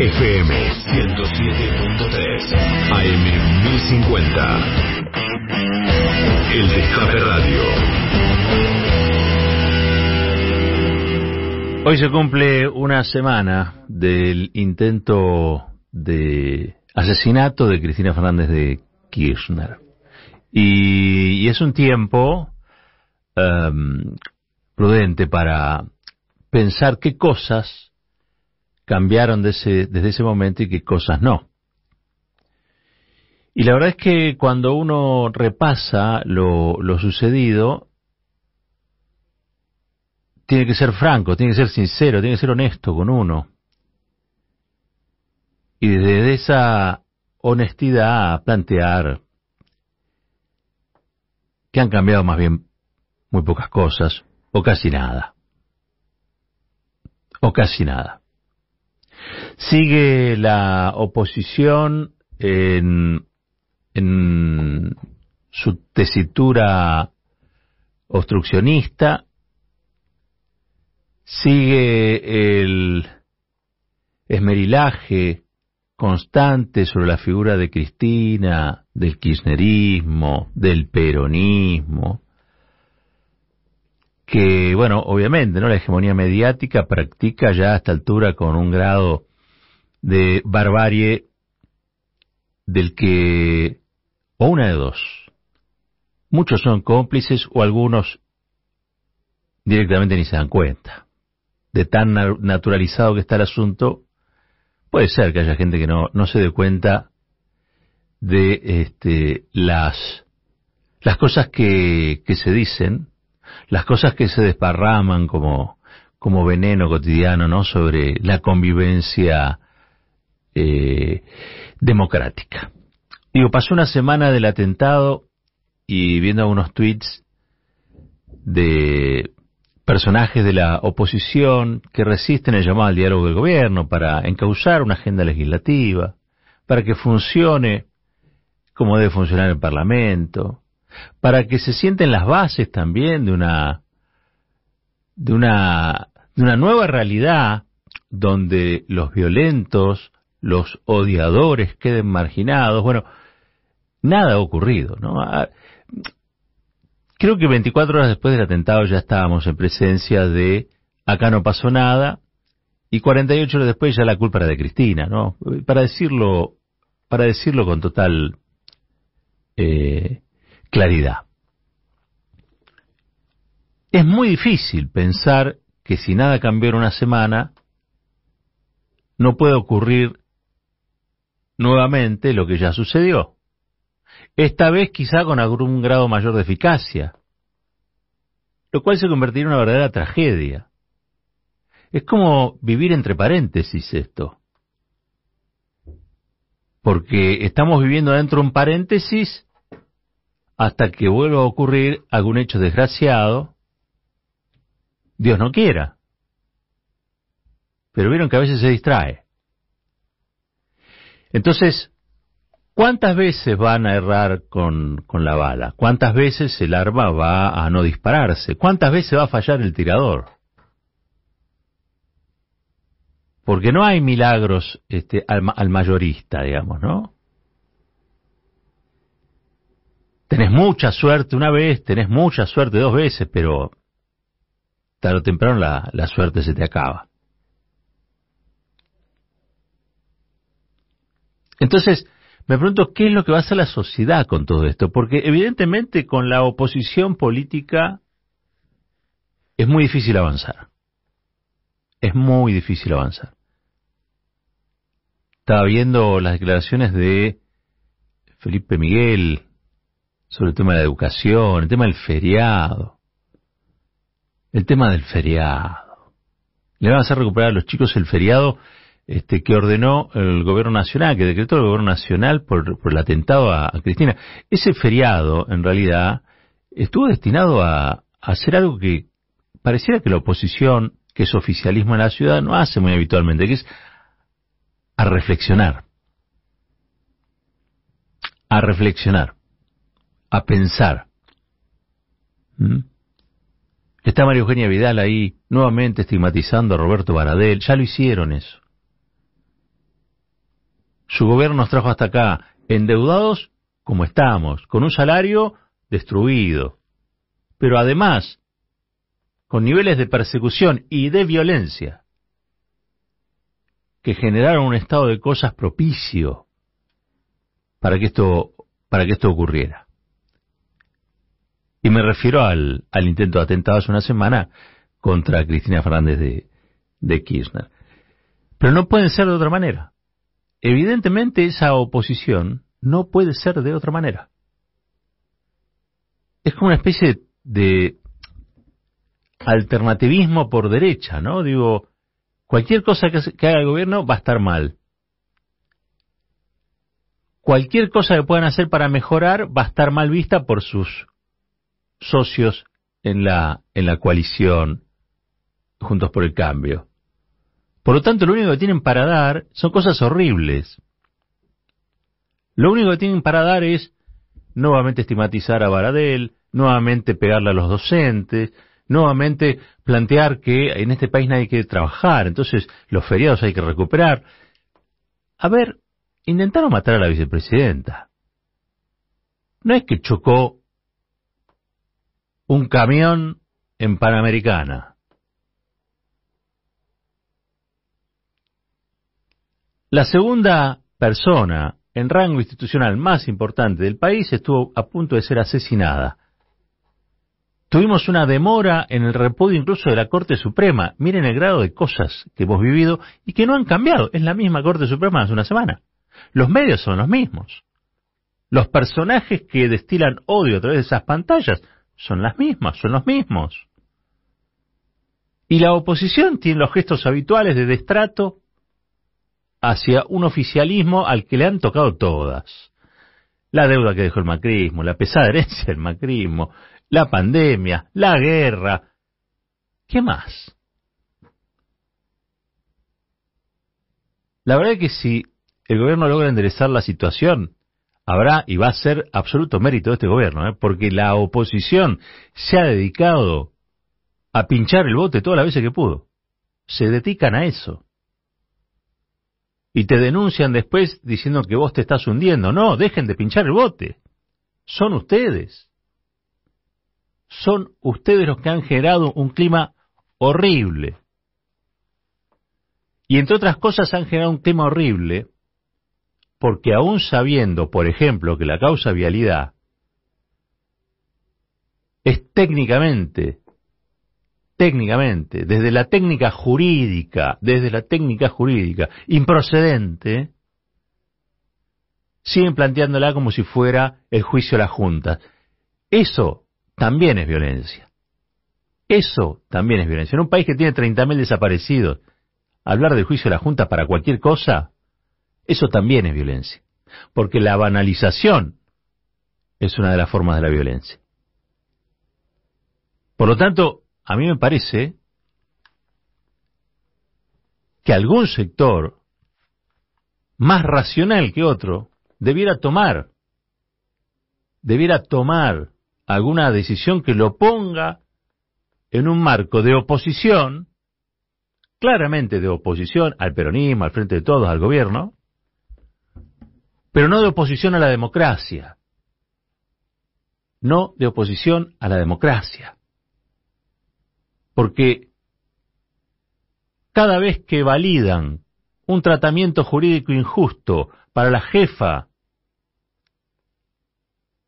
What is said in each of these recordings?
FM 107.3 AM 1050 El Destape Radio Hoy se cumple una semana del intento de asesinato de Cristina Fernández de Kirchner. Y, y es un tiempo um, prudente para pensar qué cosas cambiaron ese, desde ese momento y qué cosas no. Y la verdad es que cuando uno repasa lo, lo sucedido, tiene que ser franco, tiene que ser sincero, tiene que ser honesto con uno. Y desde esa honestidad plantear que han cambiado más bien muy pocas cosas o casi nada. O casi nada. Sigue la oposición en, en su tesitura obstruccionista, sigue el esmerilaje constante sobre la figura de Cristina, del kirchnerismo, del peronismo, que, bueno, obviamente, ¿no? La hegemonía mediática practica ya a esta altura con un grado de barbarie del que, o una de dos, muchos son cómplices o algunos directamente ni se dan cuenta. De tan naturalizado que está el asunto, puede ser que haya gente que no, no se dé cuenta de este, las, las cosas que, que se dicen las cosas que se desparraman como, como veneno cotidiano, ¿no? Sobre la convivencia eh, democrática. Digo, pasó una semana del atentado y viendo algunos tweets de personajes de la oposición que resisten el llamado al diálogo del gobierno para encauzar una agenda legislativa, para que funcione como debe funcionar el Parlamento, para que se sienten las bases también de una de una de una nueva realidad donde los violentos, los odiadores queden marginados. Bueno, nada ha ocurrido, ¿no? Ah, creo que 24 horas después del atentado ya estábamos en presencia de acá no pasó nada y 48 horas después ya la culpa era de Cristina. Para decirlo para decirlo con total eh, claridad. Es muy difícil pensar que si nada cambió en una semana, no puede ocurrir nuevamente lo que ya sucedió. Esta vez quizá con algún grado mayor de eficacia, lo cual se convertiría en una verdadera tragedia. Es como vivir entre paréntesis esto. Porque estamos viviendo dentro de un paréntesis hasta que vuelva a ocurrir algún hecho desgraciado, Dios no quiera. Pero vieron que a veces se distrae. Entonces, ¿cuántas veces van a errar con, con la bala? ¿Cuántas veces el arma va a no dispararse? ¿Cuántas veces va a fallar el tirador? Porque no hay milagros este, al, al mayorista, digamos, ¿no? tenés mucha suerte una vez, tenés mucha suerte dos veces, pero tarde o temprano la, la suerte se te acaba. Entonces, me pregunto qué es lo que va a hacer la sociedad con todo esto, porque evidentemente con la oposición política es muy difícil avanzar. Es muy difícil avanzar. Estaba viendo las declaraciones de Felipe Miguel, sobre el tema de la educación, el tema del feriado. El tema del feriado. Le van a hacer recuperar a los chicos el feriado este, que ordenó el gobierno nacional, que decretó el gobierno nacional por, por el atentado a, Cristina. Ese feriado, en realidad, estuvo destinado a, a hacer algo que pareciera que la oposición, que es oficialismo en la ciudad, no hace muy habitualmente, que es a reflexionar. A reflexionar a pensar. ¿Mm? Está María Eugenia Vidal ahí nuevamente estigmatizando a Roberto Baradel. Ya lo hicieron eso. Su gobierno nos trajo hasta acá endeudados como estamos, con un salario destruido, pero además con niveles de persecución y de violencia que generaron un estado de cosas propicio para que esto, para que esto ocurriera. Y me refiero al, al intento de atentado hace una semana contra Cristina Fernández de, de Kirchner. Pero no pueden ser de otra manera. Evidentemente esa oposición no puede ser de otra manera. Es como una especie de alternativismo por derecha, ¿no? Digo, cualquier cosa que, haga el gobierno va a estar mal. Cualquier cosa que puedan hacer para mejorar va a estar mal vista por sus socios en la, en la coalición Juntos por el Cambio. Por lo tanto, lo único que tienen para dar son cosas horribles. Lo único que tienen para dar es nuevamente estigmatizar a Baradel, nuevamente pegarle a los docentes, nuevamente plantear que en este país nadie quiere trabajar, entonces los feriados hay que recuperar. A ver, intentaron matar a la vicepresidenta. No es que chocó un camión en Panamericana. La segunda persona en rango institucional más importante del país estuvo a punto de ser asesinada. Tuvimos una demora en el repudio incluso de la Corte Suprema. Miren el grado de cosas que hemos vivido y que no han cambiado. Es la misma Corte Suprema hace una semana. Los medios son los mismos. Los personajes que destilan odio a través de esas pantallas son las mismas, son los mismos. Y la oposición tiene los gestos habituales de destrato hacia un oficialismo al que le han tocado todas. La deuda que dejó el macrismo, la pesada herencia del macrismo, la pandemia, la guerra. ¿Qué más? La verdad es que si el gobierno logra enderezar la situación, habrá y va a ser absoluto mérito de este gobierno, ¿eh? porque la oposición se ha dedicado a pinchar el bote todas las veces que pudo. Se dedican a eso. Y te denuncian después diciendo que vos te estás hundiendo. No, dejen de pinchar el bote. Son ustedes son ustedes los que han generado un clima horrible. Y entre otras cosas han generado un clima horrible porque aún sabiendo, por ejemplo, que la causa vialidad es técnicamente, técnicamente, desde la técnica jurídica, desde la técnica jurídica, improcedente, siguen planteándola como si fuera el juicio de la Junta. Eso también es violencia. Eso también es violencia. En un país que tiene 30.000 desaparecidos, hablar del juicio de la Junta para cualquier cosa, eso también es violencia. Porque la banalización es una de las formas de la violencia. Por lo tanto, a mí me parece que algún sector más racional que otro debiera tomar, debiera tomar alguna decisión que lo ponga en un marco de oposición, claramente de oposición al peronismo, al frente de todos, al gobierno, pero no de oposición a la democracia, no de oposición a la democracia. Porque cada vez que validan un tratamiento jurídico injusto para la jefa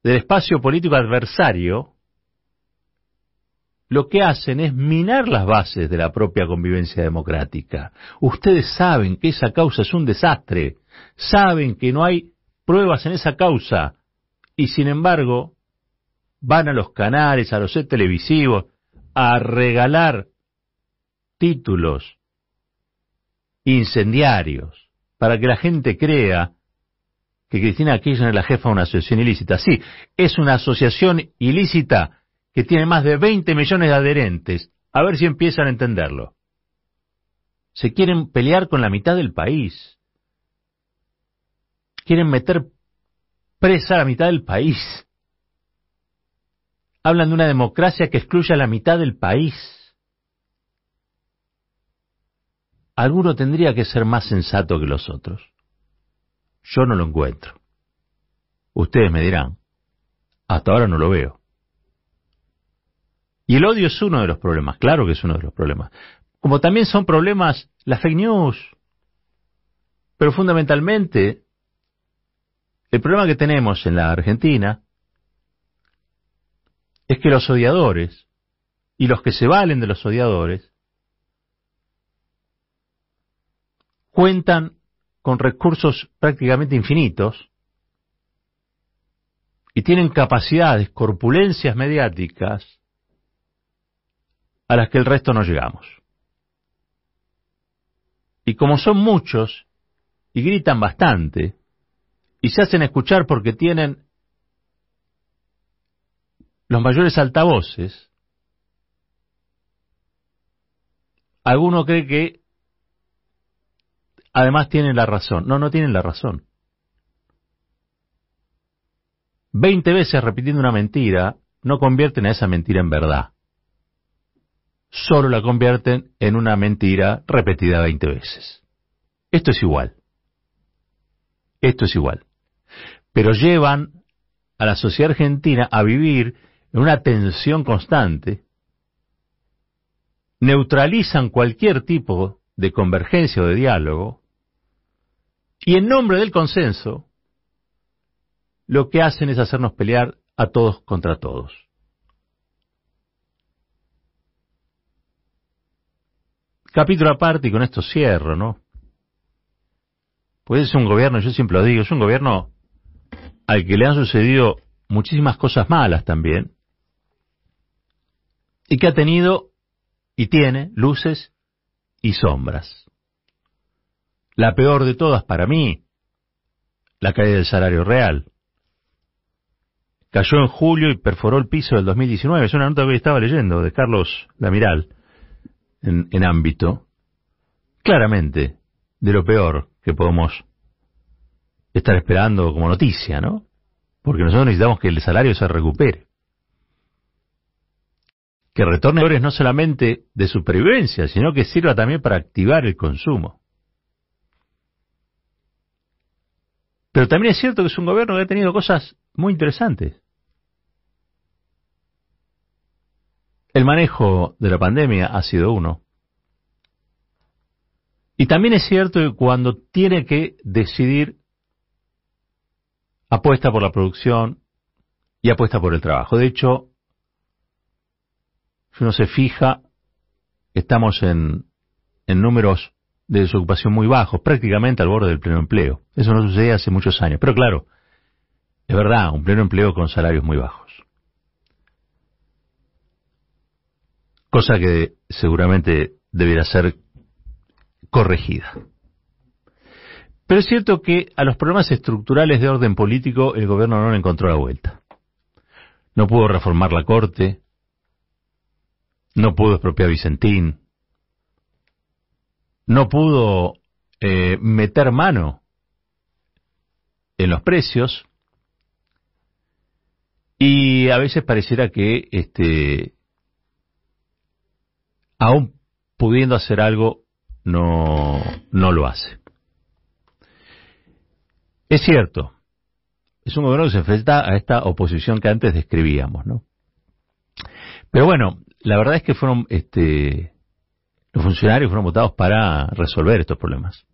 del espacio político adversario, lo que hacen es minar las bases de la propia convivencia democrática. Ustedes saben que esa causa es un desastre, saben que no hay pruebas en esa causa, y sin embargo van a los canales, a los set televisivos, a regalar títulos incendiarios para que la gente crea que Cristina Kirchner es la jefa de una asociación ilícita. Sí, es una asociación ilícita que tiene más de 20 millones de adherentes. A ver si empiezan a entenderlo. Se quieren pelear con la mitad del país. Quieren meter presa a la mitad del país. Hablan de una democracia que excluye a la mitad del país. Alguno tendría que ser más sensato que los otros. yo no lo encuentro. Ustedes me dirán, hasta ahora no lo veo. Y el odio es uno de los problemas, claro que es uno de los problemas. Como también son problemas las fake news. Pero fundamentalmente, el problema que tenemos en la Argentina es que los odiadores y los que se valen de los odiadores cuentan con recursos prácticamente infinitos y tienen capacidades, corpulencias mediáticas a las que el resto no llegamos. Y como son muchos y gritan bastante y se hacen escuchar porque tienen los mayores altavoces, alguno cree que además tienen la razón. No, no tienen la razón. Veinte veces repitiendo una mentira no convierten a esa mentira en verdad. Solo la convierten en una mentira repetida veinte veces. Esto es igual. Esto es igual. Pero llevan a la sociedad argentina a vivir en una tensión constante, neutralizan cualquier tipo de convergencia o de diálogo, y en nombre del consenso, lo que hacen es hacernos pelear a todos contra todos. Capítulo aparte, y con esto cierro, ¿no? Pues es un gobierno, yo siempre lo digo, es un gobierno al que le han sucedido muchísimas cosas malas también, y que ha tenido y tiene luces y sombras. La peor de todas para mí, la caída del salario real. Cayó en julio y perforó el piso del 2019. Es una nota que estaba leyendo de Carlos Lamiral en, en ámbito. Claramente, de lo peor que podemos estar esperando como noticia, ¿no? Porque nosotros necesitamos que el salario se recupere. Que retorne no solamente de supervivencia, sino que sirva también para activar el consumo. Pero también es cierto que es un gobierno que ha tenido cosas muy interesantes. El manejo de la pandemia ha sido uno. Y también es cierto que cuando tiene que decidir, apuesta por la producción y apuesta por el trabajo. De hecho, si uno se fija, estamos en, números de desocupación muy bajos, prácticamente al borde del pleno empleo. Eso no sucedía hace muchos años. Pero claro, es verdad, un pleno empleo con salarios muy bajos. Cosa que seguramente deberá ser corregida. Pero es cierto que a los problemas estructurales de orden político el gobierno no le encontró la vuelta. No pudo reformar la Corte, no pudo expropiar Vicentín, no pudo eh, meter mano en los precios y a veces pareciera que este aún pudiendo hacer algo no no lo hace. Es cierto, es un gobierno que se enfrenta a esta oposición que antes describíamos, ¿no? Pero bueno, la verdad es que fueron este los funcionarios fueron votados para resolver estos problemas.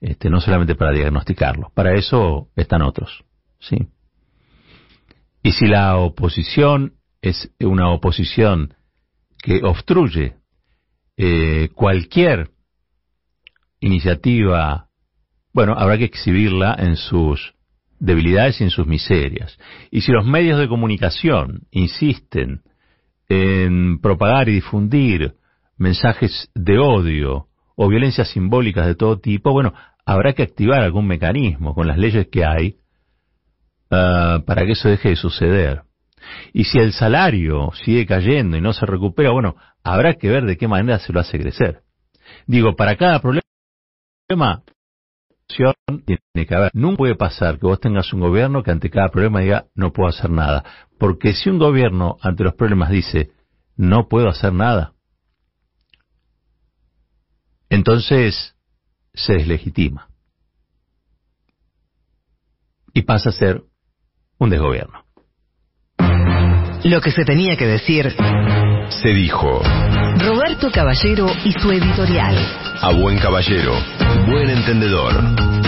Este, no solamente para diagnosticarlos. Para eso están otros. ¿sí? Y si la oposición es una oposición que obstruye eh, cualquier iniciativa, bueno, habrá que exhibirla en sus debilidades y en sus miserias. Y si los medios de comunicación insisten en propagar y difundir mensajes de odio o violencias simbólicas de todo tipo, bueno, habrá que activar algún mecanismo con las leyes que hay ah, para que eso deje de suceder. Y si el salario sigue cayendo y no se recupera, bueno, habrá que ver de qué manera se lo hace crecer. Digo, para cada problema tiene que haber. Nunca puede pasar que vos tengas un gobierno que ante cada problema diga no puedo hacer nada. Porque si un gobierno ante los problemas dice no puedo hacer nada, entonces se deslegitima. y pasa a ser un desgobierno. Lo que se tenía que decir Se dijo, Roberto Caballero y su editorial. a buen caballero, buen entendedor.